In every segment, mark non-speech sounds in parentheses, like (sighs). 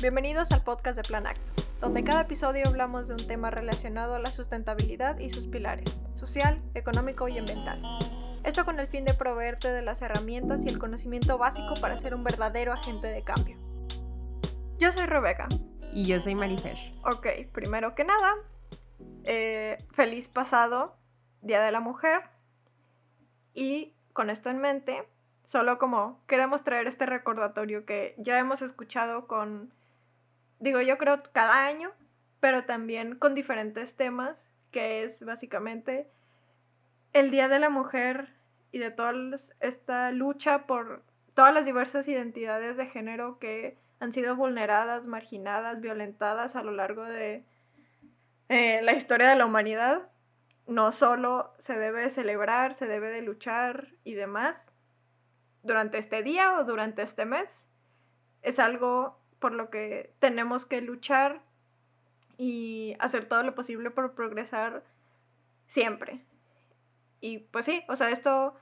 Bienvenidos al podcast de Plan Acto, donde cada episodio hablamos de un tema relacionado a la sustentabilidad y sus pilares, social, económico y ambiental. Esto con el fin de proveerte de las herramientas y el conocimiento básico para ser un verdadero agente de cambio. Yo soy Rebeca. Y yo soy Marifer. Ok, primero que nada, eh, feliz pasado Día de la Mujer. Y con esto en mente, Solo como queremos traer este recordatorio que ya hemos escuchado con, digo yo creo cada año, pero también con diferentes temas, que es básicamente el Día de la Mujer y de toda esta lucha por todas las diversas identidades de género que han sido vulneradas, marginadas, violentadas a lo largo de eh, la historia de la humanidad. No solo se debe celebrar, se debe de luchar y demás, durante este día o durante este mes. Es algo por lo que tenemos que luchar y hacer todo lo posible por progresar siempre. Y pues sí, o sea, esto,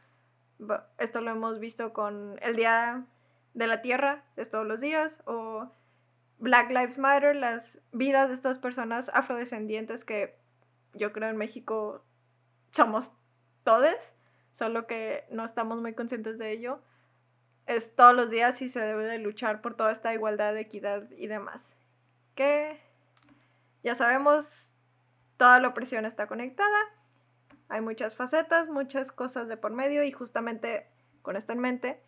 esto lo hemos visto con el Día de la Tierra, es todos los días, o Black Lives Matter, las vidas de estas personas afrodescendientes que yo creo en México somos todos, solo que no estamos muy conscientes de ello es todos los días y se debe de luchar por toda esta igualdad, equidad y demás. Que ya sabemos, toda la opresión está conectada, hay muchas facetas, muchas cosas de por medio y justamente con esto en mente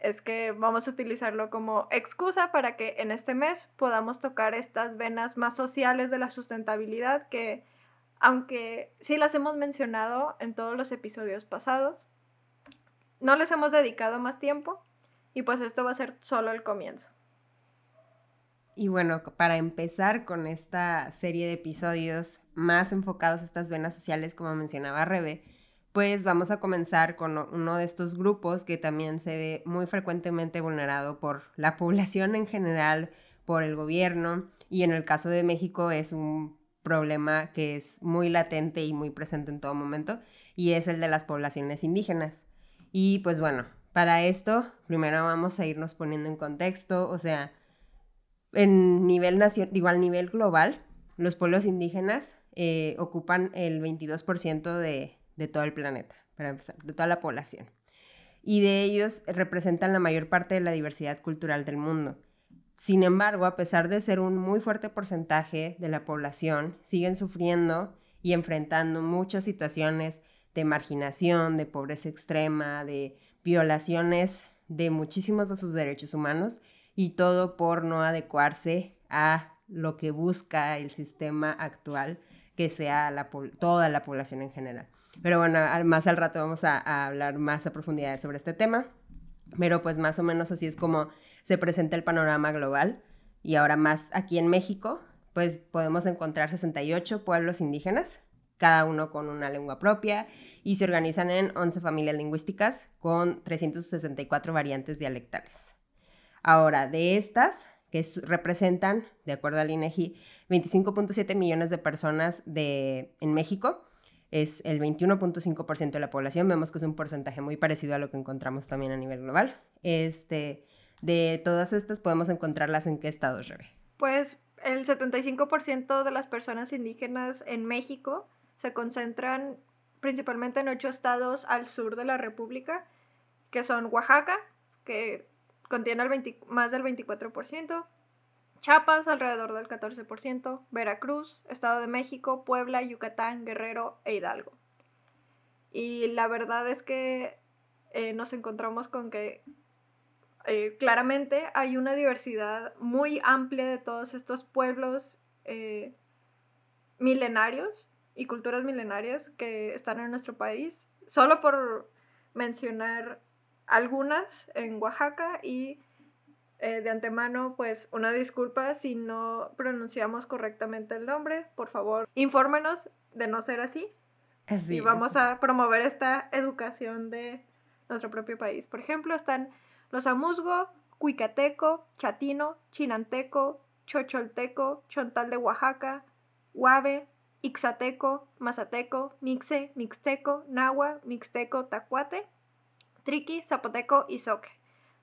es que vamos a utilizarlo como excusa para que en este mes podamos tocar estas venas más sociales de la sustentabilidad que aunque sí las hemos mencionado en todos los episodios pasados, no les hemos dedicado más tiempo y pues esto va a ser solo el comienzo. Y bueno, para empezar con esta serie de episodios más enfocados a estas venas sociales, como mencionaba Rebe, pues vamos a comenzar con uno de estos grupos que también se ve muy frecuentemente vulnerado por la (laughs) población en general, por el gobierno, y en el caso de México es un problema que es muy latente y muy presente en todo momento, y es el de las poblaciones indígenas. Y pues bueno, para esto primero vamos a irnos poniendo en contexto, o sea, en nivel nacional, digo, nivel global, los pueblos indígenas eh, ocupan el 22% de, de todo el planeta, para empezar, de toda la población. Y de ellos representan la mayor parte de la diversidad cultural del mundo. Sin embargo, a pesar de ser un muy fuerte porcentaje de la población, siguen sufriendo y enfrentando muchas situaciones de marginación, de pobreza extrema, de violaciones de muchísimos de sus derechos humanos y todo por no adecuarse a lo que busca el sistema actual, que sea la, toda la población en general. Pero bueno, más al rato vamos a, hablar más a profundidad sobre este tema, pero pues más o menos así es como se presenta el panorama global y ahora más aquí en México, pues podemos encontrar 68 pueblos indígenas cada uno con una lengua propia, y se organizan en 11 familias lingüísticas con 364 variantes dialectales. Ahora, de estas, que representan, de acuerdo al INEGI, 25.7 millones de personas de, en México, es el 21.5% de la población. Vemos que es un porcentaje muy parecido a lo que encontramos también a nivel global. Este, de todas estas, podemos encontrarlas en qué estados, Rebe. Pues el 75% de las personas indígenas en México se concentran principalmente en ocho estados al sur de la República, que son Oaxaca, que contiene el más del 24%, Chiapas alrededor del 14%, Veracruz, Estado de México, Puebla, Yucatán, Guerrero e Hidalgo. Y la verdad es que eh, nos encontramos con que eh, claramente hay una diversidad muy amplia de todos estos pueblos eh, milenarios y culturas milenarias que están en nuestro país. Solo por mencionar algunas en Oaxaca y eh, de antemano, pues una disculpa si no pronunciamos correctamente el nombre. Por favor, infórmenos de no ser así. y vamos a promover esta educación de nuestro propio país. Por ejemplo, están los Amusgo, Cuicateco, Chatino, Chinanteco, Chocholteco, Chontal de Oaxaca, Huave, Ixateco, Mazateco, Mixe, Mixteco, Nahua, Mixteco, Tacuate, Triqui, Zapoteco y Soque.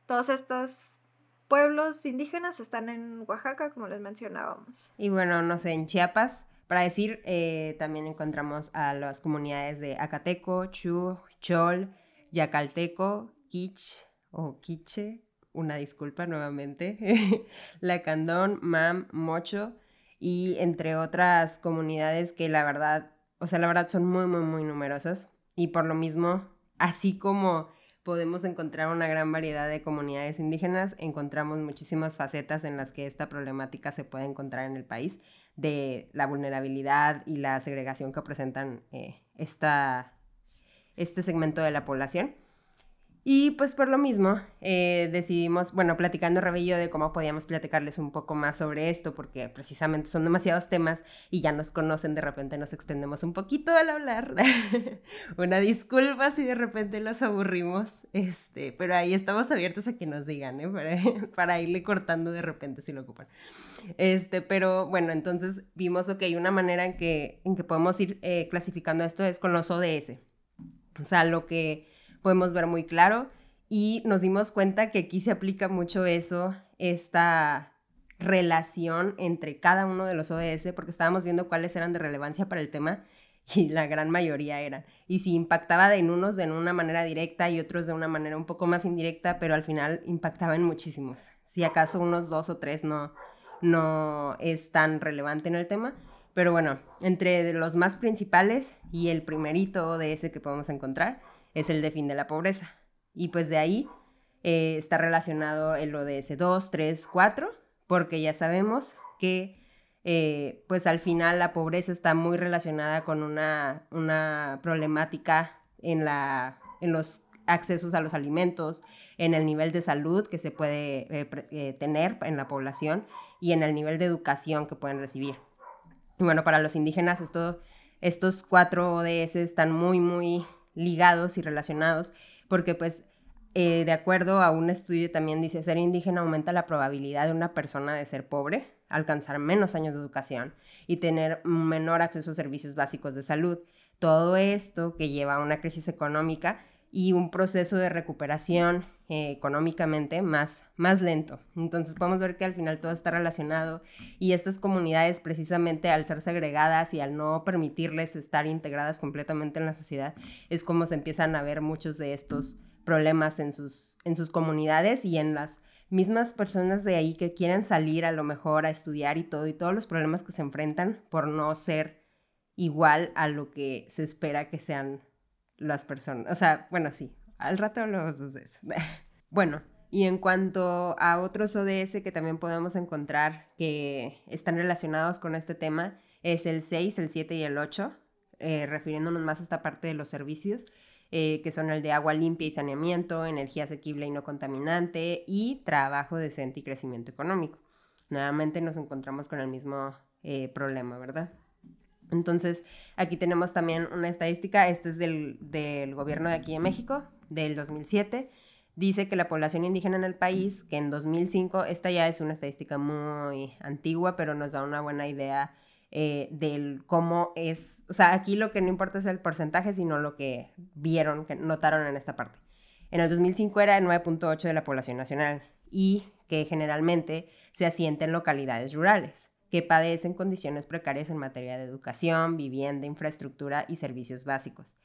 Todas estas pueblos indígenas están en Oaxaca, como les mencionábamos. Y bueno, no sé, en Chiapas, para decir, eh, también encontramos a las comunidades de Acateco, Chu, Chol, Yacalteco, Quich o Quiche, una disculpa nuevamente, (laughs) Lacandón, Mam, Mocho y entre otras comunidades que la verdad, o sea, la verdad son muy, muy, muy numerosas y por lo mismo, así como podemos encontrar una gran variedad de comunidades indígenas, encontramos muchísimas facetas en las que esta problemática se puede encontrar en el país de la vulnerabilidad y la segregación que presentan eh, esta, este segmento de la población. Y pues por lo mismo eh, decidimos, bueno, platicando Rebello de cómo podíamos platicarles un poco más sobre esto, porque precisamente son demasiados temas y ya nos conocen, de repente nos extendemos un poquito al hablar. (laughs) Una disculpa si de repente los aburrimos, este, pero ahí estamos abiertos a que nos digan, ¿eh? para, (laughs) para irle cortando de repente si lo ocupan. Este, pero bueno, entonces vimos, ok, una manera en que, en que podemos ir eh, clasificando esto es con los ODS. O sea, lo que podemos ver muy claro y nos dimos cuenta que aquí se aplica mucho eso, esta relación entre cada uno de los ODS, porque estábamos viendo cuáles eran de relevancia para el tema (laughs) y la gran mayoría eran. Y si impactaba en unos de una manera directa y otros de una manera un poco más indirecta, pero al final impactaba en muchísimos. Si acaso unos dos o tres no, no es tan relevante en el tema. Pero bueno, entre los más principales y el primerito de ese que podemos encontrar es el de fin de la pobreza. Y pues de ahí eh, está relacionado el ODS 2, 3, 4, porque ya sabemos que eh, pues al final la pobreza está muy relacionada con una, una problemática en, la, en los accesos a los alimentos, en el nivel de salud que se puede eh, tener en la población y en el nivel de educación que pueden recibir. Y bueno, para los indígenas esto, estos cuatro ODS están muy, muy ligados y relacionados porque pues eh, de acuerdo a un estudio también dice, ser indígena aumenta la probabilidad de una persona de ser pobre, alcanzar menos años de educación y tener menor acceso a servicios básicos de salud. Todo esto que lleva a una crisis económica y un proceso de recuperación eh, económicamente más, más lento. Entonces podemos ver que al final todo está relacionado y estas comunidades precisamente al ser segregadas y al no permitirles estar integradas completamente en la sociedad es como se empiezan a ver muchos de estos problemas en sus, en sus comunidades y en las mismas personas de ahí que quieren salir a lo mejor a estudiar y todo y todos los problemas que se enfrentan por no ser igual a lo que se espera que sean las personas. O sea, bueno, sí, al rato de eso. (laughs) bueno, y en cuanto a otros ODS que también podemos encontrar que están relacionados con este tema, es el 6, el 7 y el 8, eh, refiriéndonos más a esta parte de los servicios, eh, que son el de agua limpia y saneamiento, energía asequible y no contaminante y trabajo decente y crecimiento económico. Nuevamente nos encontramos con el mismo eh, problema, ¿verdad? Entonces, aquí tenemos también una estadística, este es del, del gobierno de aquí en México, del 2007, dice que la población indígena en el país, que en 2005, esta ya es una estadística muy antigua, pero nos da una buena idea eh, del cómo es, o sea, aquí lo que no importa es el porcentaje, sino lo que vieron, que notaron en esta parte. En el 2005 era el 9.8 de la población nacional y que generalmente se asienta en localidades rurales que padecen condiciones precarias en materia de educación, vivienda, infraestructura y servicios básicos.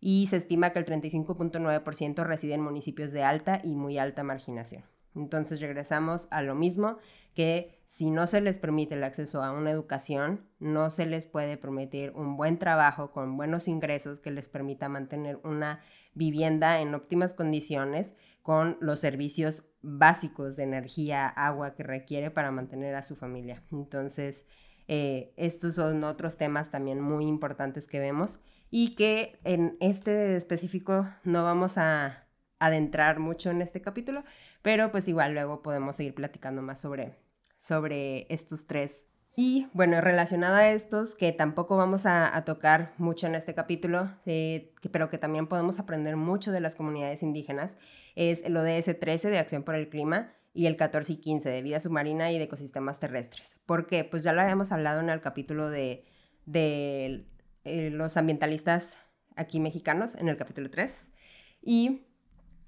Y se estima que el 35.9% reside en municipios de alta y muy alta marginación. Entonces regresamos a lo mismo, que si no se les permite el acceso a una educación, no se les puede permitir un buen trabajo con buenos ingresos que les permita mantener una vivienda en óptimas condiciones con los servicios básicos de energía, agua que requiere para mantener a su familia. Entonces, eh, estos son otros temas también muy importantes que vemos y que en este específico no vamos a adentrar mucho en este capítulo, pero pues igual luego podemos seguir platicando más sobre, sobre estos tres y bueno, relacionado a estos, que tampoco vamos a, tocar mucho en este capítulo, eh, pero que también podemos aprender mucho de las comunidades indígenas, es el ODS 13 de Acción por el Clima y el 14 y 15 de Vida Submarina y de Ecosistemas Terrestres. ¿Por qué? Pues ya lo habíamos hablado en el capítulo de, de eh, los ambientalistas aquí mexicanos, en el capítulo 3. Y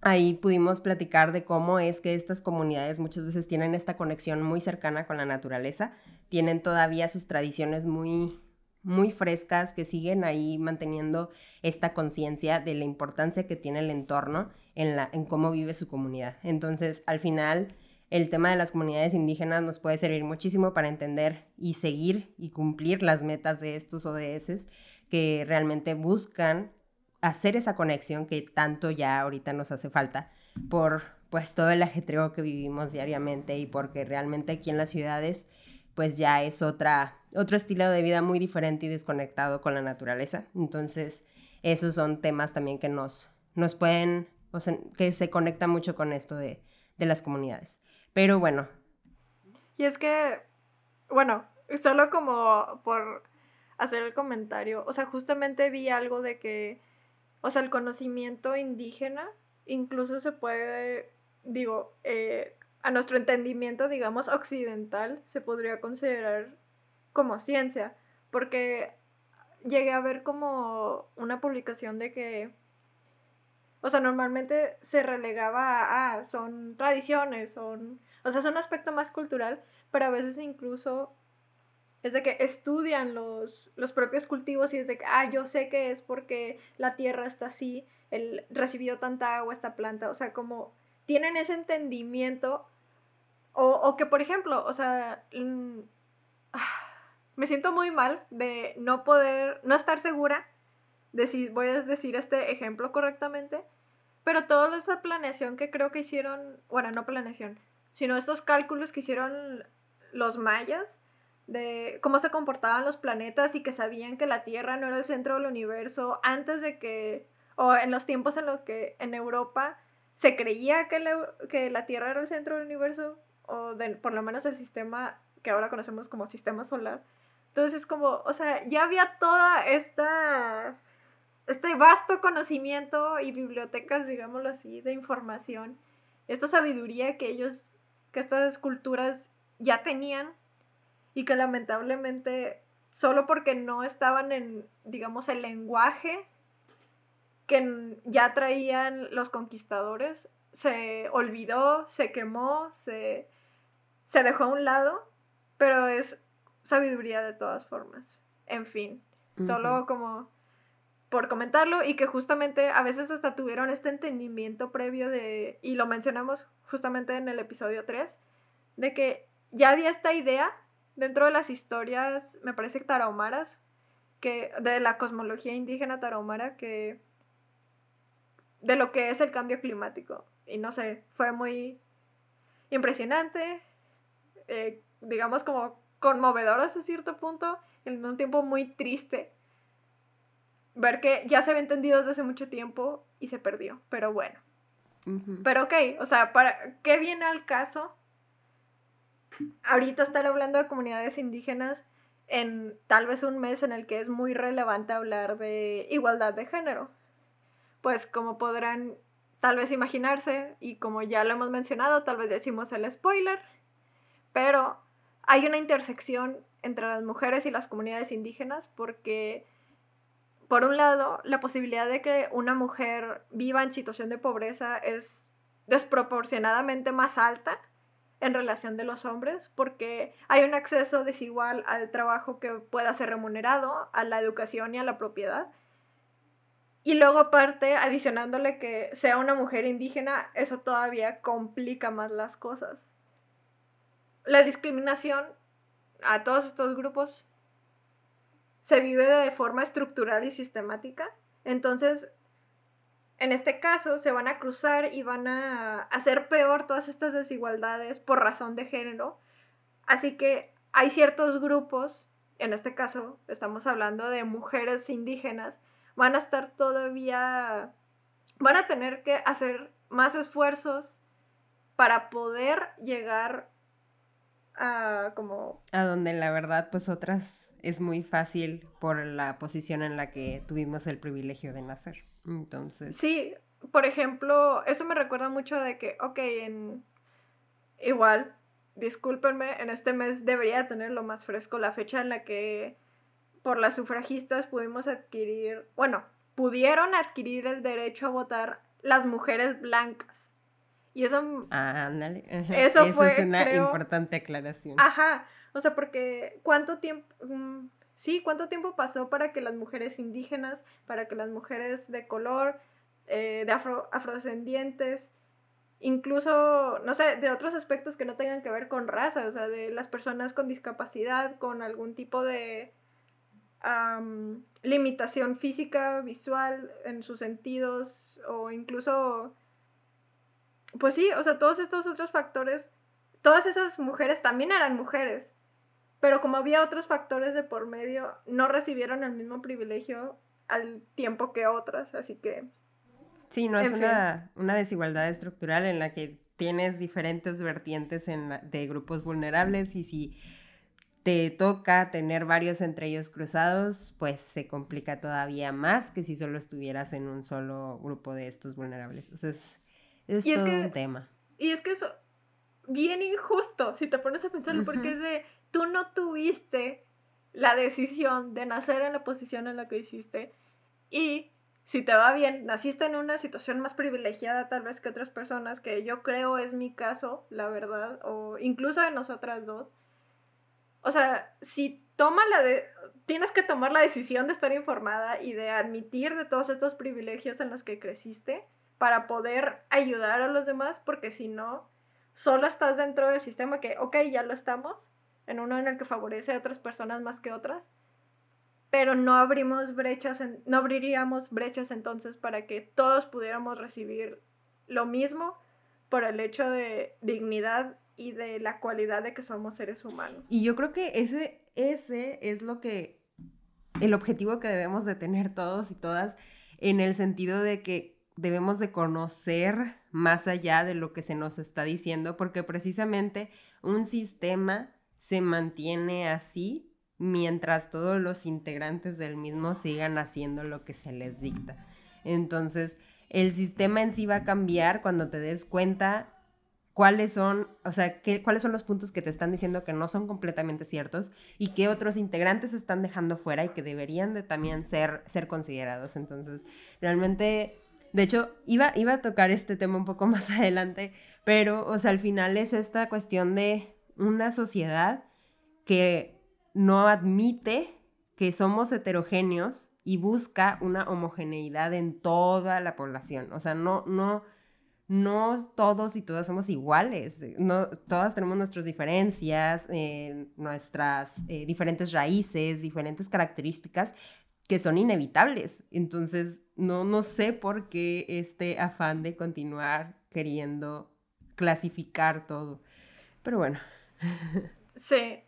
ahí pudimos platicar de cómo es que estas comunidades muchas veces tienen esta conexión muy cercana con la naturaleza, tienen todavía sus tradiciones muy muy frescas que siguen ahí manteniendo esta conciencia de la importancia que tiene el entorno en, la, en cómo vive su comunidad. Entonces, al final, el tema de las comunidades indígenas nos puede servir muchísimo para entender y seguir y cumplir las metas de estos ODS que realmente buscan hacer esa conexión que tanto ya ahorita nos hace falta por pues todo el ajetreo que vivimos diariamente y porque realmente aquí en las ciudades pues ya es otra otro estilo de vida muy diferente y desconectado con la naturaleza. Entonces, esos son temas también que nos, nos pueden, o sea, que se conecta mucho con esto de, de las comunidades. Pero bueno. Y es que, bueno, solo como por hacer el comentario, o sea, justamente vi algo de que, o sea, el conocimiento indígena incluso se puede, digo, eh, a nuestro entendimiento, digamos, occidental, se podría considerar como ciencia, porque llegué a ver como una publicación de que, o sea, normalmente se relegaba a, ah, son tradiciones, son, o sea, es un aspecto más cultural, pero a veces incluso es que estudian los, los propios cultivos y es de que, ah, yo sé que es porque la tierra está así, él recibió tanta agua esta planta, o sea, como tienen ese entendimiento, o, que, por ejemplo, o sea, mm, (sighs) me siento muy mal de no poder, no estar segura de si voy a decir este ejemplo correctamente, pero toda esa planeación que creo que hicieron, bueno, no planeación, sino estos cálculos que hicieron los mayas de cómo se comportaban los planetas y que sabían que la Tierra no era el centro del universo antes de que, o en los tiempos en los que en Europa se creía que la, que la Tierra era el centro del universo, o de, por lo menos el sistema que ahora conocemos como sistema solar, entonces, como, o sea, ya había toda esta, este vasto conocimiento y bibliotecas, digámoslo así, de información, esta sabiduría que ellos, que estas culturas ya tenían y que lamentablemente, solo porque no estaban en, digamos, el lenguaje que ya traían los conquistadores, se olvidó, se quemó, se, se dejó a un lado, pero es sabiduría de todas formas. En fin, solo como por comentarlo y que justamente a veces hasta tuvieron este entendimiento previo de, y lo mencionamos justamente en el episodio 3, de que ya había esta idea dentro de las historias, me parece tarahumaras, que de la cosmología indígena tarahumara, que de lo que es el cambio climático. Y no sé, fue muy impresionante, eh, digamos como conmovedor hasta cierto punto, en un tiempo muy triste. Ver que ya se había entendido desde hace mucho tiempo y se perdió, pero bueno. Pero ok, o sea, ¿para qué viene al caso? Ahorita estar hablando de comunidades indígenas en tal vez un mes en el que es muy relevante hablar de igualdad de género. Pues como podrán tal vez imaginarse, y como ya lo hemos mencionado, tal vez decimos el spoiler, pero hay una intersección entre las mujeres y las comunidades indígenas porque, por un lado, la posibilidad de que una mujer viva en situación de pobreza es desproporcionadamente más alta en relación de los hombres porque hay un acceso desigual al trabajo que pueda ser remunerado, a la educación y a la propiedad. Y luego aparte, adicionándole que sea una mujer indígena, eso todavía complica más las cosas la discriminación a todos estos grupos se vive de forma estructural y sistemática. Entonces, en este caso, se van a cruzar y van a hacer peor todas estas desigualdades por razón de género. Así que hay ciertos grupos, en este caso estamos hablando de mujeres indígenas, van a estar todavía, van a tener que hacer más esfuerzos para poder llegar a como... A donde la verdad pues otras es muy fácil por la posición en la que tuvimos el privilegio de nacer. Entonces... Sí, por ejemplo, eso me recuerda mucho de que, ok, en... Igual, discúlpenme, en este mes debería tener lo más fresco la fecha en la que por las sufragistas pudimos adquirir, bueno, pudieron adquirir el derecho a votar las mujeres blancas. Y eso... Ah, ándale. Eso, fue, es una importante aclaración. Ajá. O sea, porque ¿cuánto tiempo... Mm, sí, ¿cuánto tiempo pasó para que las mujeres indígenas, para que las mujeres de color, eh, de afro, afrodescendientes, incluso, no sé, de otros aspectos que no tengan que ver con raza, o sea, de las personas con discapacidad, con algún tipo de limitación física, visual, en sus sentidos, o incluso, pues sí, o sea, todos estos otros factores, todas esas mujeres también eran mujeres, pero como había otros factores de por medio, no recibieron el mismo privilegio al tiempo que otras, así que Sí, no es una, desigualdad estructural en la que tienes diferentes vertientes en de grupos vulnerables y si te toca tener varios entre ellos cruzados, pues se complica todavía más que si solo estuvieras en un solo grupo de estos vulnerables. Es, es todo un tema. Y es que eso, bien injusto, si te pones a pensarlo, porque es de, tú no tuviste la decisión de nacer en la posición en la que hiciste y si te va bien, naciste en una situación más privilegiada tal vez que otras personas, que yo creo es mi caso, la verdad, o incluso de nosotras dos. O sea, si toma la de, tienes que tomar la decisión de estar informada y de admitir de todos estos privilegios en los que creciste para poder ayudar a los demás, porque si no, solo estás dentro del sistema que, ok, ya lo estamos, en uno en el que favorece a otras personas más que otras, pero no abrimos brechas, no abriríamos brechas entonces para que todos pudiéramos recibir lo mismo por el hecho de dignidad y de la cualidad de que somos seres humanos. Y yo creo que ese, ese es lo que, el objetivo que debemos de tener todos y todas, en el sentido de que debemos de conocer más allá de lo que se nos está diciendo, porque precisamente un sistema se mantiene así mientras todos los integrantes del mismo sigan haciendo lo que se les dicta. Entonces, el sistema en sí va a cambiar cuando te des cuenta cuáles son, o sea, qué, cuáles son los puntos que te están diciendo que no son completamente ciertos y qué otros integrantes están dejando fuera y que deberían de también ser, ser considerados. Entonces, realmente, de hecho, iba, iba a tocar este tema un poco (laughs) más adelante, pero, o sea, al final es esta cuestión de una sociedad que no admite que somos heterogéneos y busca una homogeneidad en toda la población. O sea, no, no, no todos y todas somos iguales. No, todas tenemos nuestras diferencias, eh, nuestras eh, diferentes raíces, diferentes características que son inevitables. Entonces, no, no sé por qué este afán de continuar queriendo clasificar todo. Pero bueno. Sí,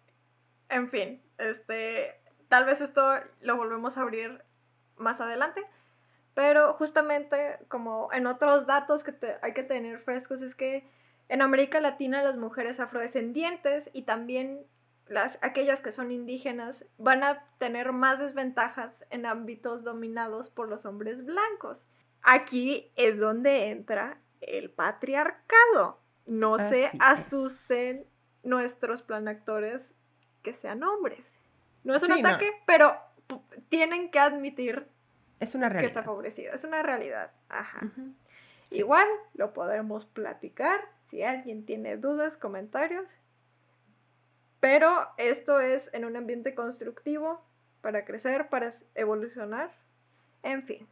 en fin, este, tal vez esto lo volvemos a abrir más adelante, pero justamente como en otros datos que hay que tener frescos es que en América Latina las mujeres afrodescendientes y también las, aquellas que son indígenas van a tener más desventajas en ámbitos dominados por los hombres blancos. Aquí es donde entra el patriarcado. No se asusten nuestros planactores que sean hombres. No es un ataque, pero tienen que admitir es una realidad. que está favorecido. Es una realidad. Ajá. Igual lo podemos platicar si alguien tiene dudas, comentarios. Pero esto es en un ambiente constructivo para crecer, para evolucionar. En fin.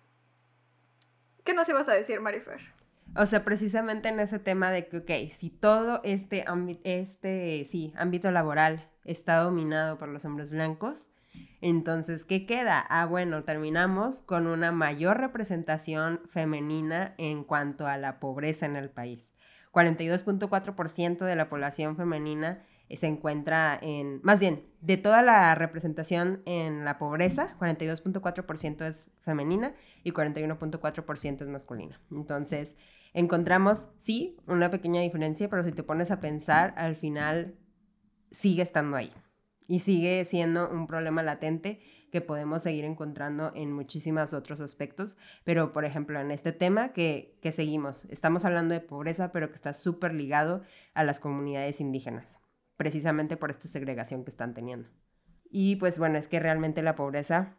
¿Qué nos ibas a decir, Marifer? O sea, precisamente en ese tema de que, ok, si todo este, este sí, ámbito laboral está dominado por los hombres blancos. Entonces, ¿qué queda? Ah, bueno, terminamos con una mayor representación femenina en cuanto a la pobreza en el país. 42.4% de la población femenina se encuentra en, más bien, de toda la representación en la pobreza, 42.4% es femenina y 41.4% es masculina. Entonces, encontramos, sí, una pequeña diferencia, pero si te pones a pensar, al final sigue estando ahí y sigue siendo un problema latente que podemos seguir encontrando en muchísimos otros aspectos, pero por ejemplo en este tema que, que seguimos, estamos hablando de pobreza, pero que está súper ligado a las comunidades indígenas, precisamente por esta segregación que están teniendo. Y pues bueno, es que realmente la pobreza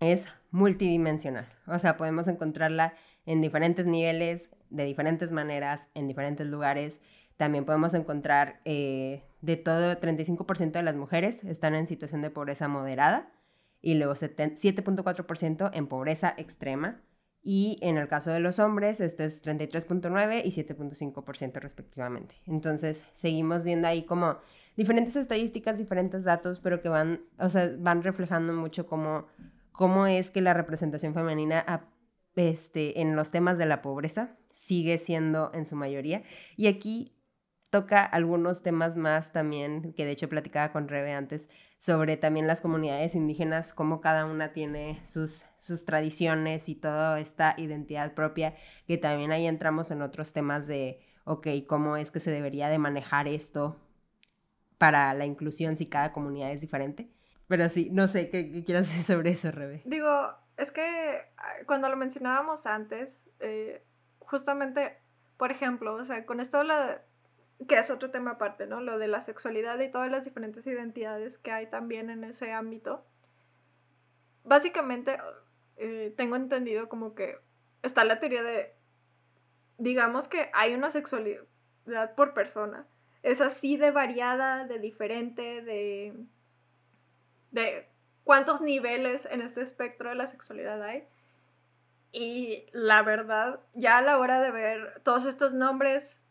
es multidimensional. O sea, podemos encontrarla en diferentes niveles, de diferentes maneras, en diferentes lugares. También podemos encontrar eh, de todo, 35% de las mujeres están en situación de pobreza moderada y luego 7.4% en pobreza extrema. Y en el caso de los hombres, esto es 33.9 y 7.5% respectivamente. Entonces, seguimos viendo ahí como diferentes estadísticas, diferentes datos, pero que van, o sea, van reflejando mucho cómo, cómo es que la representación femenina este, en los temas de la pobreza sigue siendo en su mayoría. Y aquí toca algunos temas más también, que de hecho platicaba con Rebe antes, sobre también las comunidades indígenas, cómo cada una tiene sus, sus tradiciones y toda esta identidad propia, que también ahí entramos en otros temas de, ok, cómo es que se debería de manejar esto para la inclusión si cada comunidad es diferente. Pero sí, no sé, ¿qué, quieras decir sobre eso, Rebe? Digo, es que ah, cuando lo mencionábamos antes, eh, justamente, por ejemplo, o sea, con esto que es otro tema aparte, ¿no? Lo de la sexualidad y todas las diferentes identidades que hay también en ese ámbito. Básicamente, eh, tengo entendido como que está la teoría de, digamos que hay una sexualidad por persona. Es así de variada, de diferente, de, de cuántos niveles en este espectro de la sexualidad hay. Y la verdad, ya a la hora de ver todos estos nombres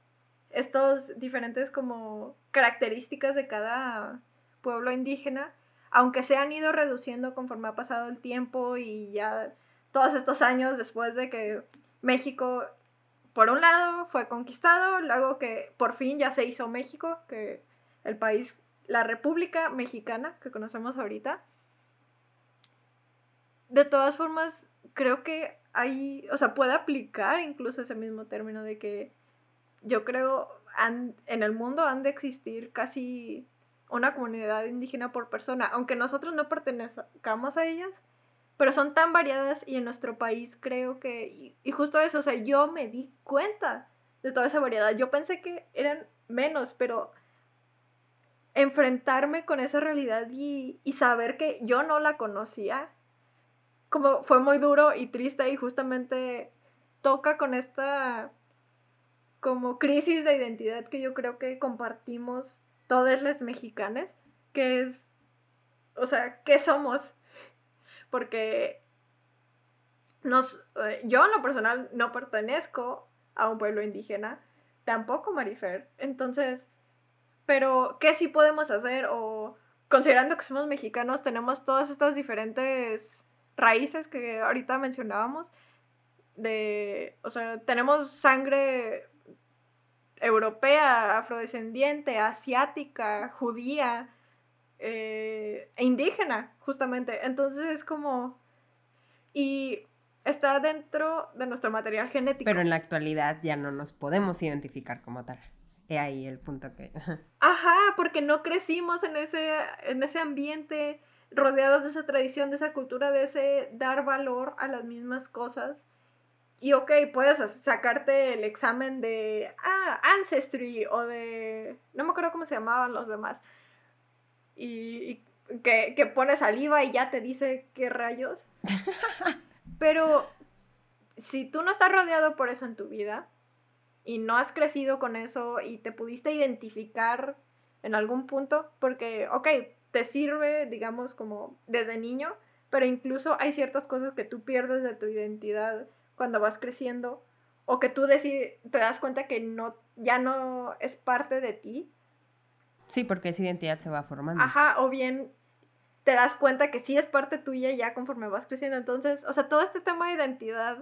estos diferentes como características de cada pueblo indígena, aunque se han ido reduciendo conforme ha pasado el tiempo y ya todos estos años después de que México, por un lado, fue conquistado, luego que por fin ya se hizo México, que el país, la República Mexicana que conocemos ahorita. De todas formas, creo que hay, o sea, puede aplicar incluso ese mismo término de que yo creo, en el mundo han de existir casi una comunidad indígena por persona, aunque nosotros no pertenezcamos a ellas, pero son tan variadas y en nuestro país creo que, y, justo eso, o sea, yo me di cuenta de toda esa variedad, yo pensé que eran menos, pero enfrentarme con esa realidad y, y saber que yo no la conocía, como fue muy duro y triste y justamente toca con esta como crisis de identidad que yo creo que compartimos todas las mexicanas, que es, o sea, ¿qué somos? Porque nos, eh, yo en lo personal no pertenezco a un pueblo indígena, tampoco Marifer, entonces, pero ¿qué sí podemos hacer? O considerando que somos mexicanos, tenemos todas estas diferentes raíces que ahorita mencionábamos, de, o sea, tenemos sangre europea, afrodescendiente, asiática, judía eh, e indígena, justamente. Entonces es como... Y está dentro de nuestro material genético. Pero en la actualidad ya no nos podemos identificar como tal. He ahí el punto que... (laughs) Ajá, porque no crecimos en ese, en ese ambiente rodeados de esa tradición, de esa cultura, de ese dar valor a las mismas cosas. Y ok, puedes sacarte el examen de ah, Ancestry o de. No me acuerdo cómo se llamaban los demás. Y, que, que pone saliva y ya te dice qué rayos. (laughs) Pero si tú no estás rodeado por eso en tu vida y no has crecido con eso y te pudiste identificar en algún punto, porque, ok, te sirve, digamos, como desde niño, pero incluso hay ciertas cosas que tú pierdes de tu identidad cuando vas creciendo o que tú te das cuenta que no, ya no es parte de ti. Sí, porque esa identidad se va formando. Ajá, o bien te das cuenta que sí es parte tuya ya conforme vas creciendo. Entonces, o sea, todo este tema de identidad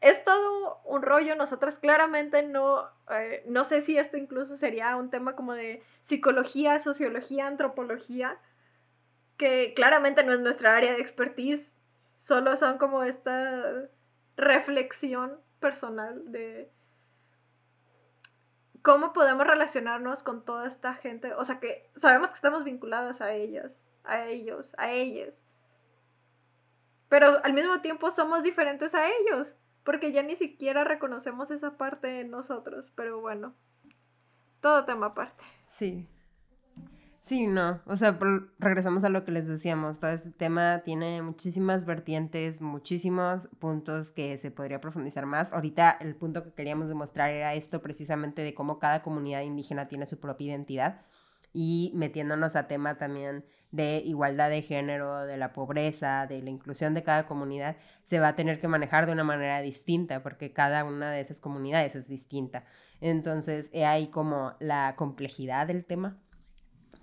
es todo un rollo. Nosotras claramente no, eh, no sé si esto incluso sería un tema como de psicología, sociología, antropología, que claramente no es nuestra área de expertise, solo son como esta reflexión personal de cómo podemos relacionarnos con toda esta gente. O sea, que sabemos que estamos vinculadas a ellas, a ellos, a ellas. Pero al mismo tiempo somos diferentes a ellos, porque ya ni siquiera reconocemos esa parte de nosotros. Pero bueno, todo tema aparte. Sí. Sí, no, o sea, regresamos a lo que les decíamos, todo este tema tiene muchísimas vertientes, muchísimos puntos que se podría profundizar más. Ahorita el punto que queríamos demostrar era esto precisamente de cómo cada comunidad indígena tiene su propia identidad y metiéndonos a tema también de igualdad de género, de la pobreza, de la inclusión de cada comunidad, se va a tener que manejar de una manera distinta porque cada una de esas comunidades es distinta. Entonces, ahí como la complejidad del tema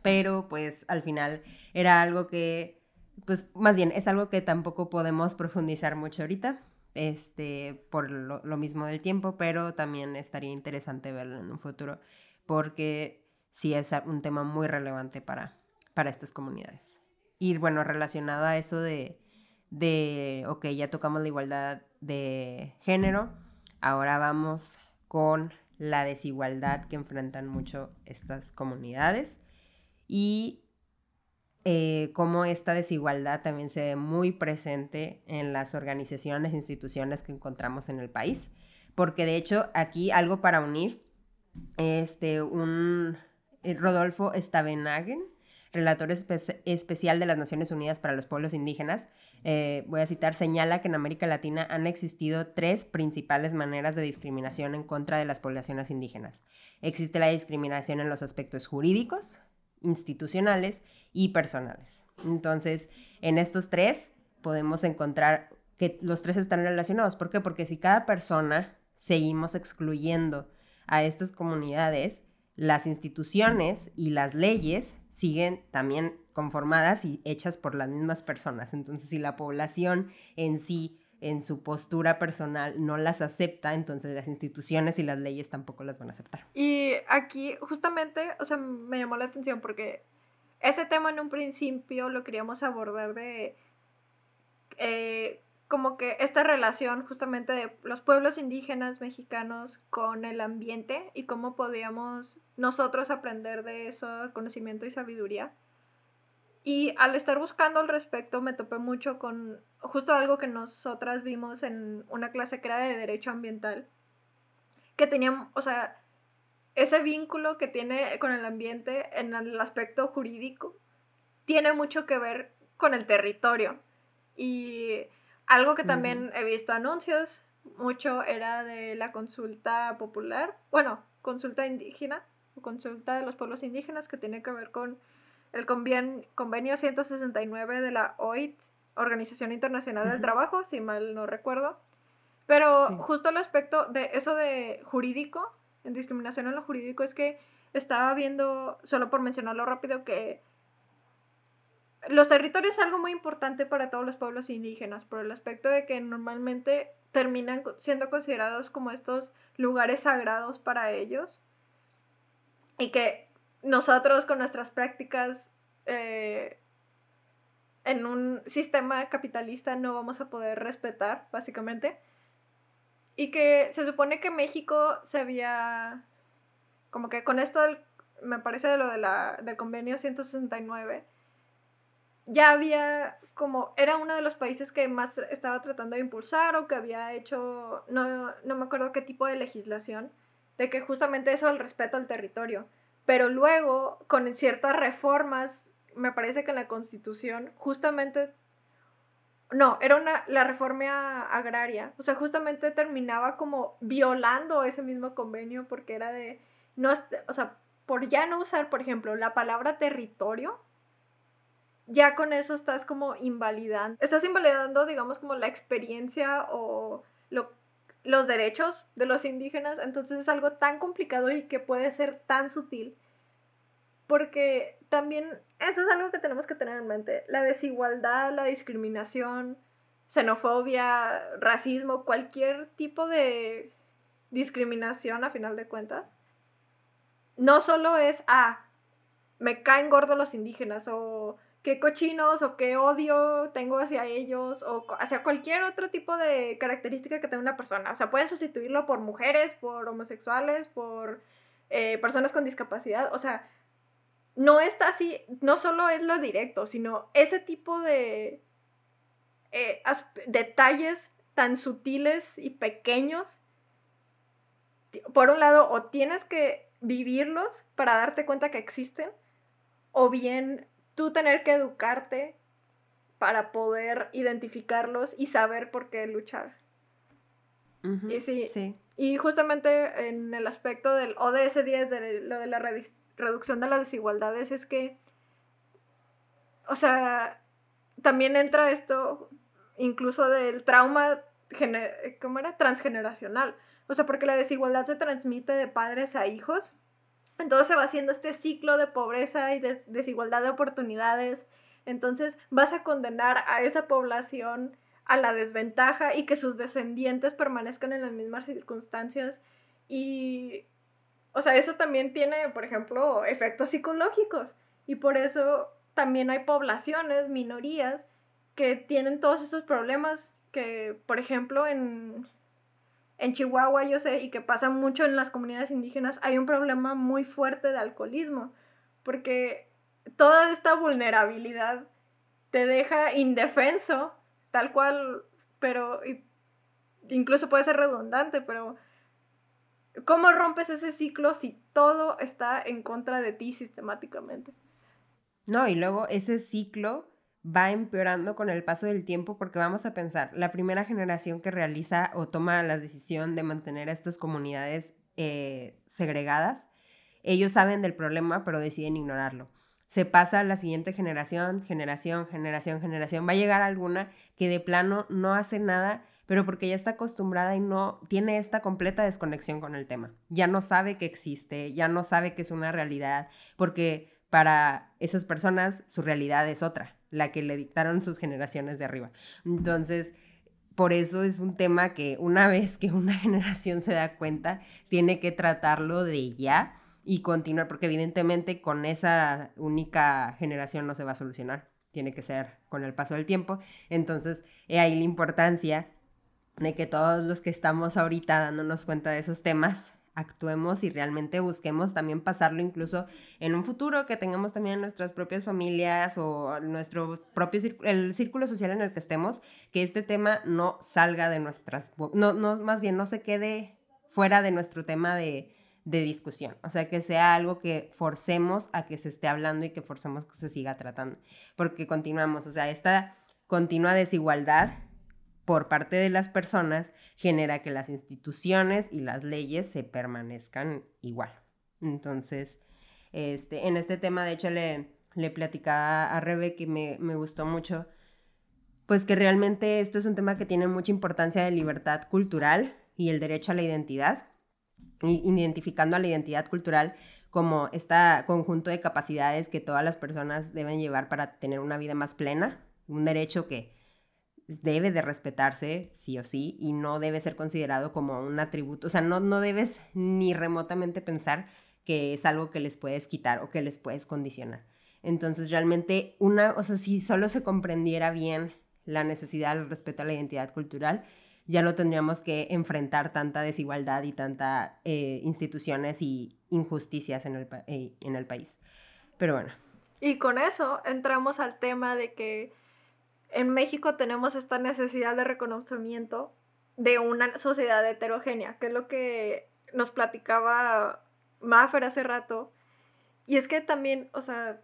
pero pues al final era algo que, pues más bien, es algo que tampoco podemos profundizar mucho ahorita, este, por lo, mismo del tiempo, pero también estaría interesante verlo en un futuro, porque sí es un tema muy relevante para, para estas comunidades. Y bueno, relacionado a eso de, de, ok, ya tocamos la igualdad de género, ahora vamos con la desigualdad que enfrentan mucho estas comunidades y eh, cómo esta desigualdad también se ve muy presente en las organizaciones e instituciones que encontramos en el país. Porque de hecho aquí algo para unir, este, un Rodolfo Stavenhagen, relator especial de las Naciones Unidas para los Pueblos Indígenas, eh, voy a citar, señala que en América Latina han existido tres principales maneras de discriminación en contra de las poblaciones indígenas. Existe la discriminación en los aspectos jurídicos, institucionales y personales. Entonces, en estos tres podemos encontrar que los tres están relacionados. ¿Por qué? Porque si cada persona seguimos excluyendo a estas comunidades, las instituciones y las leyes siguen también conformadas y hechas por las mismas personas. Entonces, si la población en sí en su postura personal no las acepta, entonces las instituciones y las leyes tampoco las van a aceptar. Y aquí justamente, o sea, me llamó la atención porque ese tema en un principio lo queríamos abordar de eh, como que esta relación justamente de los pueblos indígenas mexicanos con el ambiente y cómo podíamos nosotros aprender de eso, conocimiento y sabiduría. Y al estar buscando al respecto me topé mucho con justo algo que nosotras vimos en una clase que era de derecho ambiental, que tenía, o sea, ese vínculo que tiene con el ambiente en el aspecto jurídico tiene mucho que ver con el territorio. Y algo que también he visto anuncios mucho era de la consulta popular, bueno, consulta indígena, o consulta de los pueblos indígenas que tiene que ver con el convenio 169 de la OIT, Organización Internacional del Trabajo, si mal no recuerdo. Pero justo el aspecto de eso de jurídico, en discriminación en lo jurídico, es que estaba viendo, solo por mencionarlo rápido, que los territorios es algo muy importante para todos los pueblos indígenas, por el aspecto de que normalmente terminan siendo considerados como estos lugares sagrados para ellos y que nosotros con nuestras prácticas eh, en un sistema capitalista no vamos a poder respetar, básicamente. Y que se supone que México se había, como que con esto, me parece de lo de la, del convenio 169, ya había como, era uno de los países que más estaba tratando de impulsar o que había hecho, no, no me acuerdo qué tipo de legislación, de que justamente eso, el respeto al territorio. Pero luego, con ciertas reformas, me parece que en la constitución, justamente no, era una, la reforma agraria. O sea, justamente terminaba como violando ese mismo convenio porque era de, no, o sea, por ya no usar, por ejemplo, la palabra territorio, ya con eso estás como invalidando, estás invalidando, digamos, como la experiencia o lo, los derechos de los indígenas, entonces es algo tan complicado y que puede ser tan sutil. Porque también eso es algo que tenemos que tener en mente. La desigualdad, la discriminación, xenofobia, racismo, cualquier tipo de discriminación a final de cuentas, no solo es, ah, me caen gordos los indígenas o qué cochinos o qué odio tengo hacia ellos o hacia cualquier otro tipo de característica que tenga una persona. O sea, pueden sustituirlo por mujeres, por homosexuales, por eh, personas con discapacidad. O sea, no está así, no solo es lo directo, sino ese tipo de eh, detalles tan sutiles y pequeños. Por un lado, o tienes que vivirlos para darte cuenta que existen, o bien tú tener que educarte para poder identificarlos y saber por qué luchar. y sí, sí, y justamente en el aspecto del ODS 10, de lo de la reducción de las desigualdades, es que, o sea, también entra esto incluso del trauma, ¿cómo era? Transgeneracional. O sea, porque la desigualdad se transmite de padres a hijos. Entonces se va haciendo este ciclo de pobreza y de desigualdad de oportunidades. Entonces vas a condenar a esa población a la desventaja y que sus descendientes permanezcan en las mismas circunstancias. Y, o sea, eso también tiene, por ejemplo, efectos psicológicos. Y por eso también hay poblaciones, minorías, que tienen todos esos problemas que, por ejemplo, en, en Chihuahua, yo sé, y que pasa mucho en las comunidades indígenas, hay un problema muy fuerte de alcoholismo, porque toda esta vulnerabilidad te deja indefenso, tal cual, pero incluso puede ser redundante, pero ¿cómo rompes ese ciclo si todo está en contra de ti sistemáticamente? No, y luego ese ciclo va empeorando con el paso del tiempo porque vamos a pensar, la primera generación que realiza o toma la decisión de mantener a estas comunidades eh, segregadas, ellos saben del problema pero deciden ignorarlo. Se pasa a la siguiente generación, generación, generación, generación. Va a llegar alguna que de plano no hace nada, pero porque ya está acostumbrada y no tiene esta completa desconexión con el tema. Ya no sabe que existe, ya no sabe que es una realidad, porque para esas personas su realidad es otra la que le dictaron sus generaciones de arriba. Entonces, por eso es un tema que una (laughs) vez que una generación se da cuenta, tiene que tratarlo de ya y continuar, porque evidentemente con esa única generación no se va a solucionar, tiene que ser con el paso del tiempo. Entonces, he ahí la importancia de que todos los que estamos ahorita dándonos cuenta de esos temas, actuemos y realmente busquemos también pasarlo incluso en un futuro, que tengamos también nuestras propias familias o nuestro propio el círculo social en el que estemos, que este tema no salga de nuestras, no, no, más bien no se quede fuera de nuestro tema de, de discusión, o sea, que sea algo que forcemos a que se esté hablando y que forcemos que se siga tratando, porque continuamos, o sea, esta continua desigualdad por parte de las personas genera que las instituciones y las leyes se permanezcan igual. Entonces, este, en este tema, de hecho, le, le platicaba a Rebe que me, me gustó mucho, pues que realmente esto es un tema que tiene mucha importancia de libertad cultural y el derecho a la identidad, identificando a la identidad cultural como este conjunto de capacidades que todas las personas deben llevar para tener una vida más plena, un derecho que debe de respetarse sí o sí y no debe ser considerado como un atributo, o sea, no, no debes ni remotamente pensar que es algo que les puedes quitar o que les puedes condicionar. Entonces, realmente, una, o sea, si solo se comprendiera bien la necesidad del respeto a la identidad cultural, ya no tendríamos que enfrentar tanta desigualdad y tanta eh, instituciones y injusticias en el, eh, en el país. Pero bueno. Y con eso entramos al tema de que en México tenemos esta necesidad de reconocimiento de una sociedad heterogénea, que es lo que nos platicaba Maffer hace rato. Y es que también, o sea,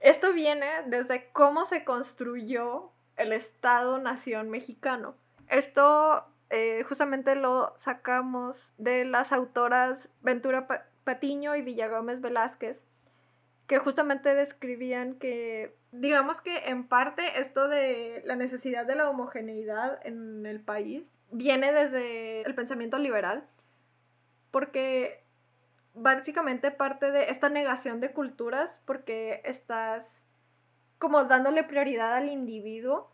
esto viene desde cómo se construyó el Estado-Nación mexicano. Esto eh, justamente lo sacamos de las autoras Ventura Patiño y Villagómez Velázquez, que justamente describían que, digamos que en parte esto de la necesidad de la homogeneidad en el país viene desde el pensamiento liberal, porque básicamente parte de esta negación de culturas, porque estás como dándole prioridad al individuo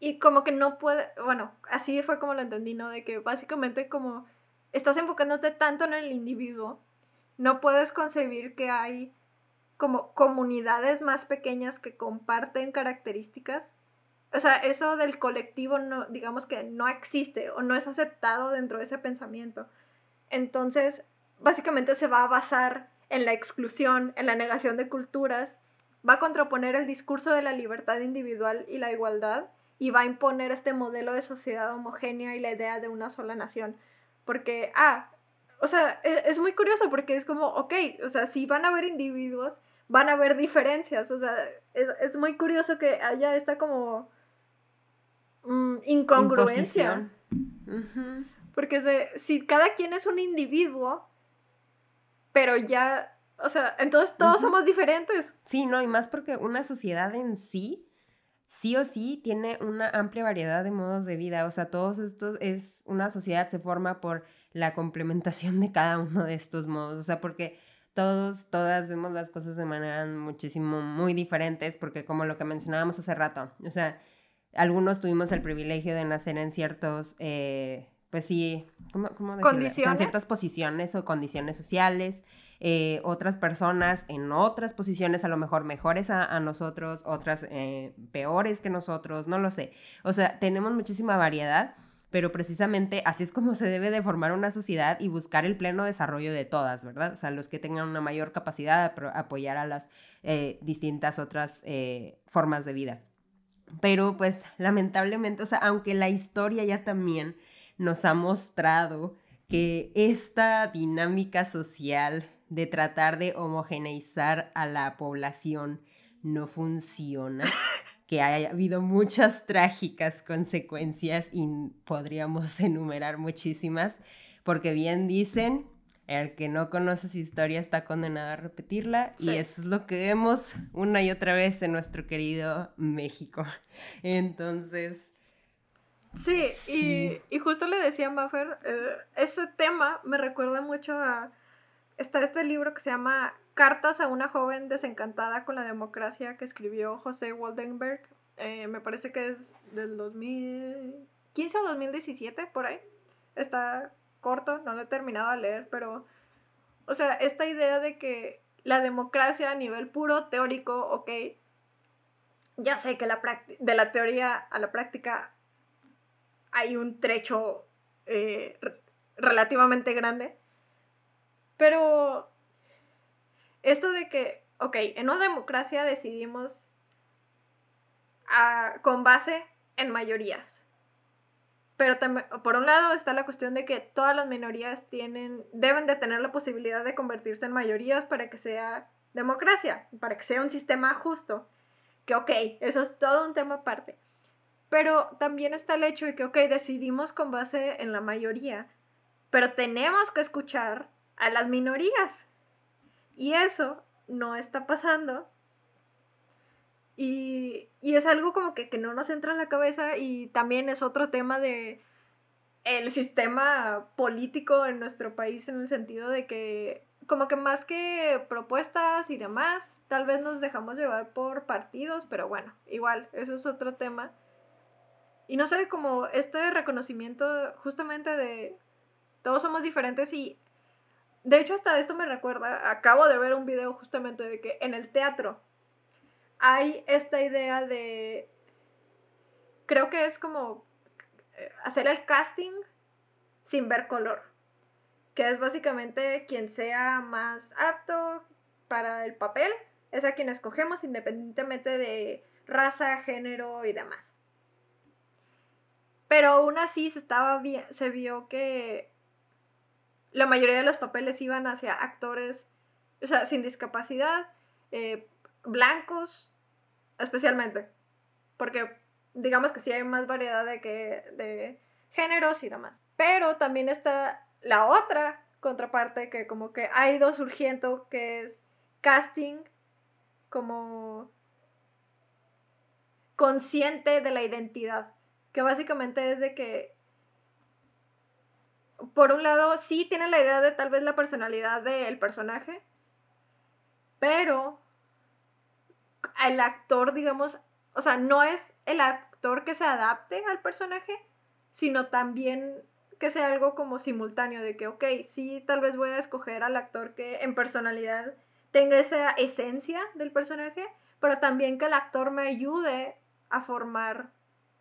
y como que no puede, bueno, así fue como lo entendí, ¿no? De que básicamente como estás enfocándote tanto en el individuo no puedes concebir que hay como comunidades más pequeñas que comparten características. O sea, eso del colectivo no, digamos que no existe o no es aceptado dentro de ese pensamiento. Entonces, básicamente se va a basar en la exclusión, en la negación de culturas, va a contraponer el discurso de la libertad individual y la igualdad y va a imponer este modelo de sociedad homogénea y la idea de una sola nación. Porque, ah, o sea, e-, es, muy curioso porque es como, ok, o sea, sí van a haber individuos, van a haber diferencias. O sea, es, muy curioso que haya esta como mm, incongruencia. Porque si cada quien es un individuo, pero ya, o sea, entonces todos somos diferentes. Sí, no, y más porque una sociedad en sí, sí o sí, tiene una amplia variedad de modos de vida. O sea, todos estos es, una sociedad se forma por la complementación de cada uno de estos modos. O sea, porque todos, todas vemos las cosas de manera muchísimo, muy diferentes, porque como lo que mencionábamos hace rato, o sea, algunos tuvimos el privilegio de nacer en ciertos, eh, pues sí, ¿cómo, cómo decirlo? En ciertas posiciones o condiciones sociales, eh, otras personas en otras posiciones a lo mejor mejores a, nosotros, otras eh, peores que nosotros, no lo sé. O sea, tenemos muchísima variedad pero precisamente así es como se debe de formar una sociedad y buscar el pleno desarrollo de todas, ¿verdad? O sea, los que tengan una mayor capacidad de apoyar a las eh, distintas otras formas de vida. Pero pues lamentablemente, o sea, aunque la historia ya también nos ha mostrado que esta dinámica social de tratar de homogeneizar a la población no funciona. (laughs) que haya habido muchas trágicas consecuencias y podríamos (laughs) enumerar muchísimas, porque bien dicen, el que no conoce su historia está condenado a repetirla y eso es lo que vemos una y otra vez en nuestro querido México. (laughs) Entonces... Sí, Y, justo le decía a Maffer, eh, ese tema me recuerda mucho a... Está este libro que se llama Cartas a una joven desencantada con la democracia que escribió José Waldenberg. Eh, me parece que es del 2015 o 2017, por ahí. Está corto, no lo he terminado de leer, pero, o sea, esta idea de que la democracia a nivel puro teórico, ok, ya sé que la de la teoría a la práctica hay un trecho eh, relativamente grande, pero esto de que, ok, en una democracia decidimos con base en mayorías. Pero por un lado está la cuestión de que todas las minorías tienen, deben de tener la posibilidad de convertirse en mayorías para que sea democracia, para que sea un sistema justo. Que ok, eso es todo un tema aparte. Pero también está el hecho de que, ok, decidimos con base en la mayoría, pero tenemos que escuchar a las minorías. Y eso no está pasando. Y, es algo como que, no nos entra en la cabeza y también es otro tema de el sistema político en nuestro país en el sentido de que como que más que propuestas y demás, tal vez nos dejamos llevar por partidos, pero bueno, igual, eso es otro tema. Y no sé, como este reconocimiento justamente de todos somos diferentes y de hecho, hasta esto me recuerda, acabo de ver un video justamente de que en el teatro hay esta idea de, creo que es como eh, hacer el casting sin ver color, que es básicamente quien sea más apto para el papel, es a quien escogemos independientemente de raza, género y demás. Pero aún así se, estaba se vio que la mayoría de los papeles iban hacia actores, o sea, sin discapacidad, eh, blancos, especialmente. Porque digamos que sí hay más variedad de, que, de géneros y demás. Pero también está la otra contraparte que como que ha ido surgiendo, que es casting como consciente de la identidad. Que básicamente es de que por un lado, sí tiene la idea de tal vez la personalidad del personaje, pero el actor, digamos, o sea, no es el actor que se adapte al personaje, sino también que sea algo como simultáneo, de que, ok, sí, tal vez voy a escoger al actor que en personalidad tenga esa esencia del personaje, pero también que el actor me ayude a formar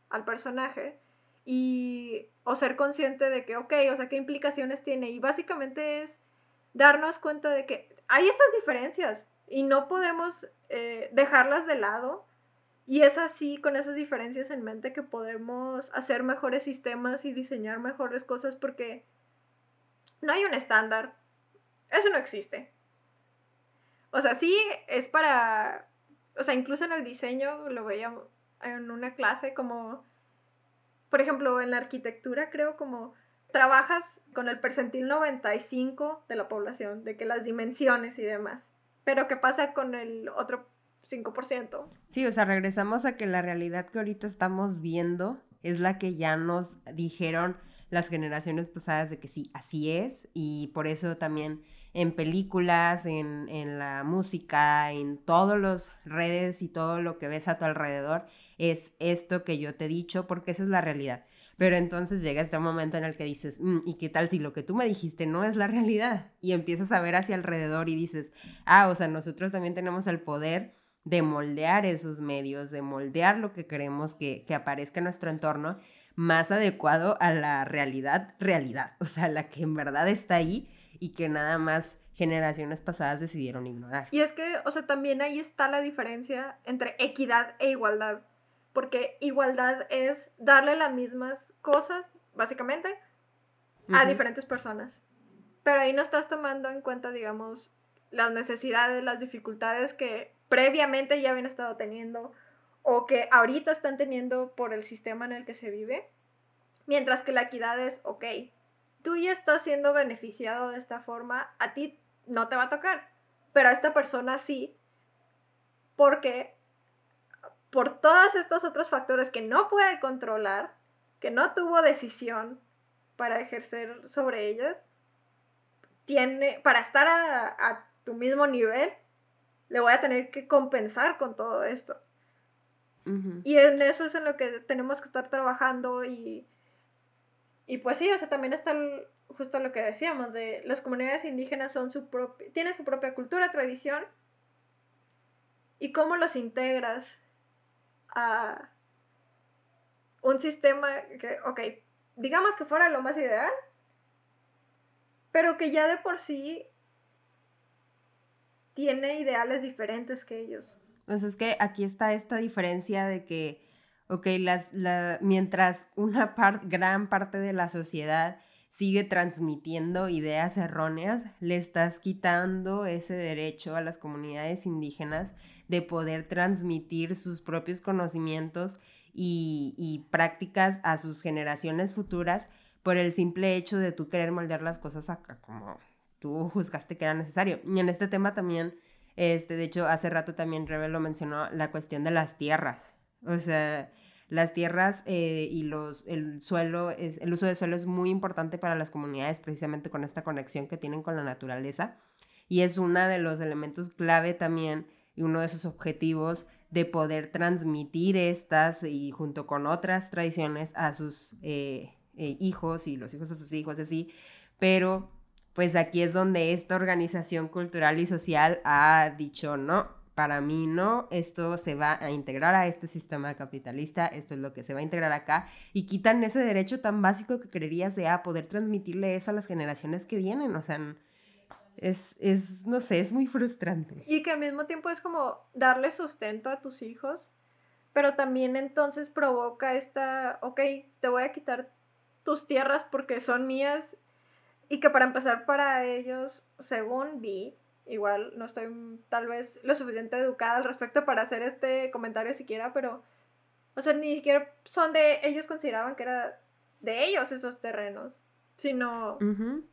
al personaje y o ser consciente de que, ok, o sea, qué implicaciones tiene. Y básicamente es darnos cuenta de que hay estas diferencias y no podemos eh, dejarlas de lado. Y es así, con esas diferencias en mente, que podemos hacer mejores sistemas y diseñar mejores cosas porque no hay un estándar. Eso no existe. O sea, sí es para, o sea, incluso en el diseño lo veía en una clase como, por ejemplo, en la arquitectura creo como trabajas con el percentil 95 de la población, de que las dimensiones y demás. Pero ¿qué pasa con el otro 5%? Sí, o sea, regresamos a que la realidad que ahorita estamos viendo es la que ya nos dijeron las generaciones pasadas de que sí, así es, y por eso también en películas, en, en la música, en todas las redes y todo lo que ves a tu alrededor, es esto que yo te he dicho, porque esa es la realidad. Pero entonces llega este momento en el que dices, mm, ¿y qué tal si lo que tú me dijiste no es la realidad? Y empiezas a ver hacia alrededor y dices, ah, o sea, nosotros también tenemos el poder de moldear esos medios, de moldear lo que queremos que, que aparezca en nuestro entorno más adecuado a la realidad, realidad, o sea, la que en verdad está ahí y que nada más generaciones pasadas decidieron ignorar. Y es que, o sea, también ahí está la diferencia entre equidad e igualdad porque igualdad es darle las mismas cosas, básicamente, a diferentes personas. Pero ahí no estás tomando en cuenta, digamos, las necesidades, las dificultades que previamente ya habían estado teniendo o que ahorita están teniendo por el sistema en el que se vive. Mientras que la equidad es, ok, tú ya estás siendo beneficiado de esta forma, a ti no te va a tocar, pero a esta persona sí, porque por todos estos otros factores que no puede controlar, que no tuvo decisión para ejercer sobre ellas, tiene, para estar a, tu mismo nivel, le voy a tener que compensar con todo esto. Y en eso es en lo que tenemos que estar trabajando y, y pues sí, o sea, también está justo lo que decíamos, de las comunidades indígenas son su tienen su propia cultura, tradición, y cómo los integras a un sistema que, ok, digamos que fuera lo más ideal, pero que ya de por sí tiene ideales diferentes que ellos. Pues es que aquí está esta diferencia de que, ok, las, mientras una gran parte de la sociedad sigue transmitiendo ideas erróneas, le estás quitando ese derecho a las comunidades indígenas de poder transmitir sus propios conocimientos y, prácticas a sus generaciones futuras por el simple hecho de tú querer moldear las cosas acá como tú juzgaste que era necesario. Y en este tema también, este, de hecho, hace rato también Rebe lo mencionó, la cuestión de las tierras. O sea, las tierras eh, y los, el suelo, es, el uso de suelo es muy importante para las comunidades precisamente con esta conexión que tienen con la naturaleza. Y es uno de los elementos clave también y uno de sus objetivos de poder transmitir estas y junto con otras tradiciones a sus eh, eh, hijos y los hijos a sus hijos, así. Pero pues aquí es donde esta organización cultural y social ha dicho, no, para mí no, esto se va a integrar a este sistema capitalista, esto es lo que se va a integrar acá, y quitan ese derecho tan básico que creerías de a poder transmitirle eso a las generaciones que vienen, o sea, es, es, no sé, es muy frustrante. Y que al mismo tiempo es como darle sustento a tus hijos, pero también entonces provoca esta, ok, te voy a quitar tus tierras porque son mías y que para empezar para ellos, según vi, igual no estoy tal vez lo suficiente educada al respecto para hacer este comentario siquiera, pero, o sea, ni siquiera son de, ellos consideraban que era de ellos esos terrenos sino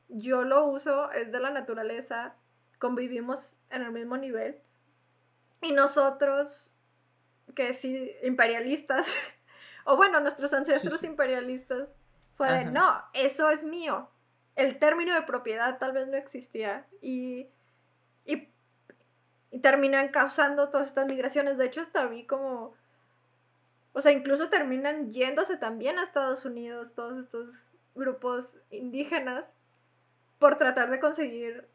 yo lo uso, es de la naturaleza, convivimos en el mismo nivel. Y nosotros, que sí, imperialistas, (laughs) o bueno, nuestros ancestros imperialistas, fue de, no, eso es mío. El término de propiedad tal vez no existía y, y, y terminan causando todas estas migraciones. De hecho, hasta vi como, o sea, incluso terminan yéndose también a Estados Unidos todos estos grupos indígenas por tratar de conseguir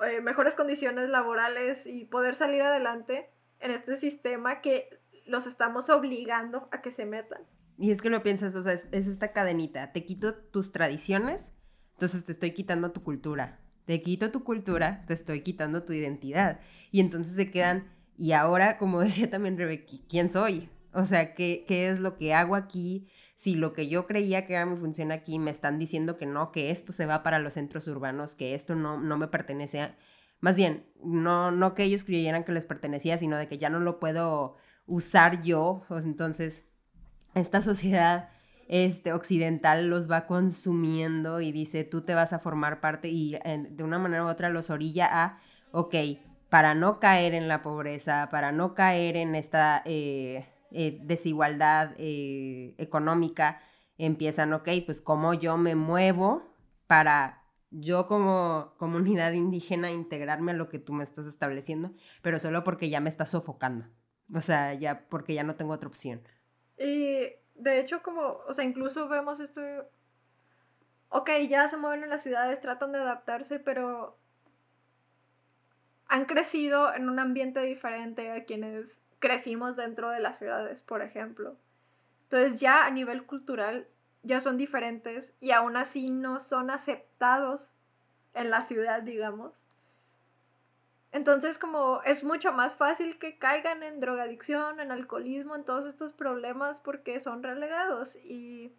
eh, mejores condiciones laborales y poder salir adelante en este sistema que los estamos obligando a que se metan. Y es que lo piensas, o sea, es, esta cadenita, te quito tus tradiciones, entonces te estoy quitando tu cultura, te quito tu cultura, te estoy quitando tu identidad. Y entonces se quedan, y ahora, como (laughs) decía también Rebeca, ¿quién soy? O sea, ¿qué, ¿qué es lo que hago aquí? si lo que yo creía que era mi función aquí me están diciendo que no, que esto se va para los centros urbanos, que esto no, no me pertenece, más bien, no, no que ellos creyeran que les pertenecía, sino de que ya no lo puedo usar yo, pues entonces esta sociedad este, occidental los va consumiendo y dice, tú te vas a formar parte y de una manera u otra los orilla a, ok, para no caer en la pobreza, para no caer en esta eh, eh, desigualdad eh, económica, empiezan, ok, pues cómo yo me muevo para yo como comunidad indígena integrarme a lo que tú me estás estableciendo, pero solo porque ya me estás sofocando. O sea, ya porque ya no tengo otra opción. De hecho, como, o sea, incluso vemos esto. Ok, ya se mueven en las ciudades, tratan de adaptarse, pero han crecido en un ambiente diferente a quienes crecimos dentro de las ciudades, por ejemplo. Entonces ya a nivel cultural ya son diferentes y aún así no son aceptados en la ciudad, digamos. Entonces como es mucho más fácil que caigan en drogadicción, en alcoholismo, en todos estos problemas porque son relegados. Y...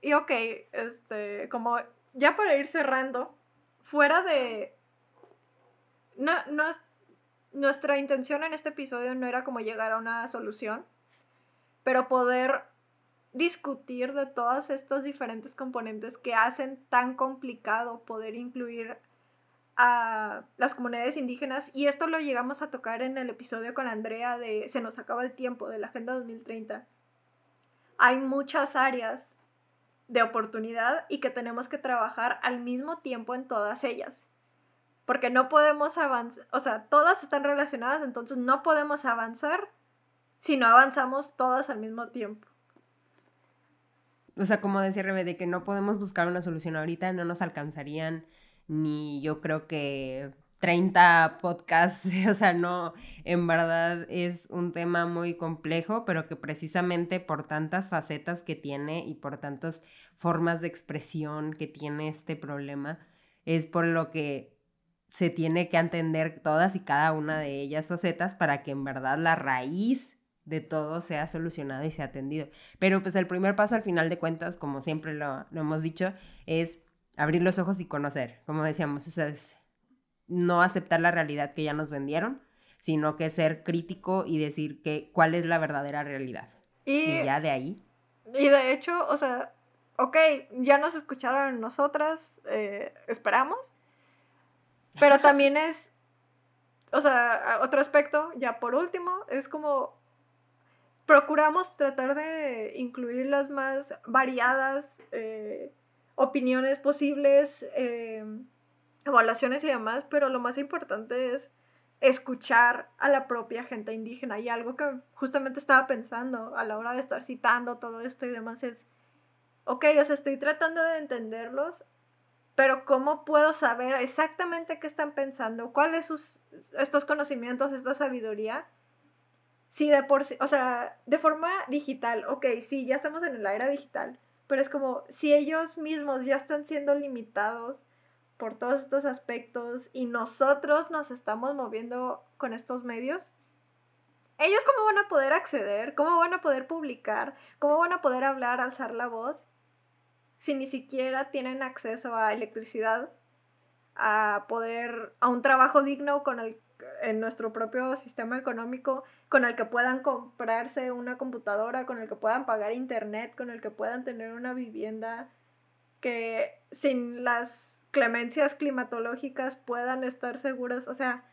Y ok, este, como ya para ir cerrando, fuera de... No, no, nuestra intención en este episodio no era como llegar a una solución, pero poder discutir de todos estos diferentes componentes que hacen tan complicado poder incluir a las comunidades indígenas y esto lo llegamos a tocar en el episodio con Andrea de Se nos acaba el tiempo de la Agenda 2030. Hay muchas áreas de oportunidad y que tenemos que trabajar al mismo tiempo en todas ellas. Porque no podemos avanzar, o sea, todas están relacionadas, entonces no podemos avanzar si no avanzamos todas al mismo tiempo o sea, como decía Rebe, de que no podemos buscar una solución ahorita, no nos alcanzarían ni yo creo que 30 podcasts, (laughs) o sea, no, en verdad es un tema muy complejo, pero que precisamente por tantas facetas que tiene y por tantas formas de expresión que tiene este problema, es por lo que se tiene que entender todas y cada una de ellas facetas para que en verdad la raíz de todo sea solucionado y sea atendido. Pero pues el primer paso al final de cuentas, como siempre lo, hemos dicho, es abrir los ojos y conocer. Como decíamos, es no aceptar la realidad que ya nos vendieron, sino que ser crítico y decir que cuál es la verdadera realidad. Y, ya de ahí. Y de hecho, o sea, ok, ya nos escucharon nosotras, eh, esperamos, pero también es, o sea, otro aspecto, ya por último, es como procuramos tratar de incluir las más variadas eh, opiniones posibles, eh, evaluaciones y demás, pero lo más importante es escuchar a la propia gente indígena y algo que justamente estaba pensando a la hora de estar citando todo esto y demás es, ok, o sea, estoy tratando de entenderlos, pero ¿cómo puedo saber exactamente qué están pensando? ¿Cuáles sus estos conocimientos, esta sabiduría? Sí, de por sí, o sea, de forma digital, ok, sí, ya estamos en la era digital, pero es como si ellos mismos ya están siendo limitados por todos estos aspectos y nosotros nos estamos moviendo con estos medios, ellos cómo van a poder acceder, cómo van a poder publicar, cómo van a poder hablar, alzar la voz, si ni siquiera tienen acceso a electricidad, a poder, a un trabajo digno con el en nuestro propio sistema económico con el que puedan comprarse una computadora, con el que puedan pagar internet, con el que puedan tener una vivienda, que sin las clemencias climatológicas puedan estar seguras, o sea,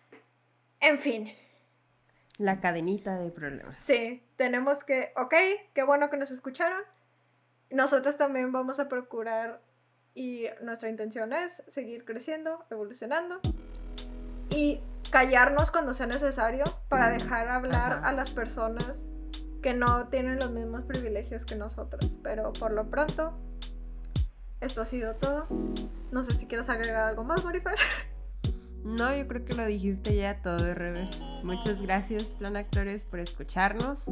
en fin. La cadenita de problemas. Sí, tenemos que, ok, qué bueno que nos escucharon. Nosotros también vamos a procurar y nuestra intención es seguir creciendo, evolucionando y callarnos cuando sea necesario para dejar hablar a las personas que no tienen los mismos privilegios que nosotros. Pero por lo pronto, esto ha sido todo. No sé si quieres agregar algo más, Morifer. (laughs) No, yo creo que lo dijiste ya todo, Rebe. Muchas gracias, Plan Actores, por escucharnos.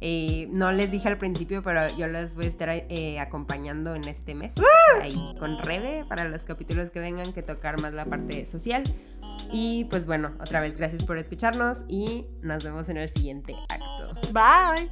Eh, no les dije al principio, pero yo les voy a estar eh, acompañando en este mes ¡Ah! ahí con Rebe para los capítulos que vengan que tocar más la parte social. Y pues bueno, otra vez gracias por escucharnos y nos vemos en el siguiente acto. Bye.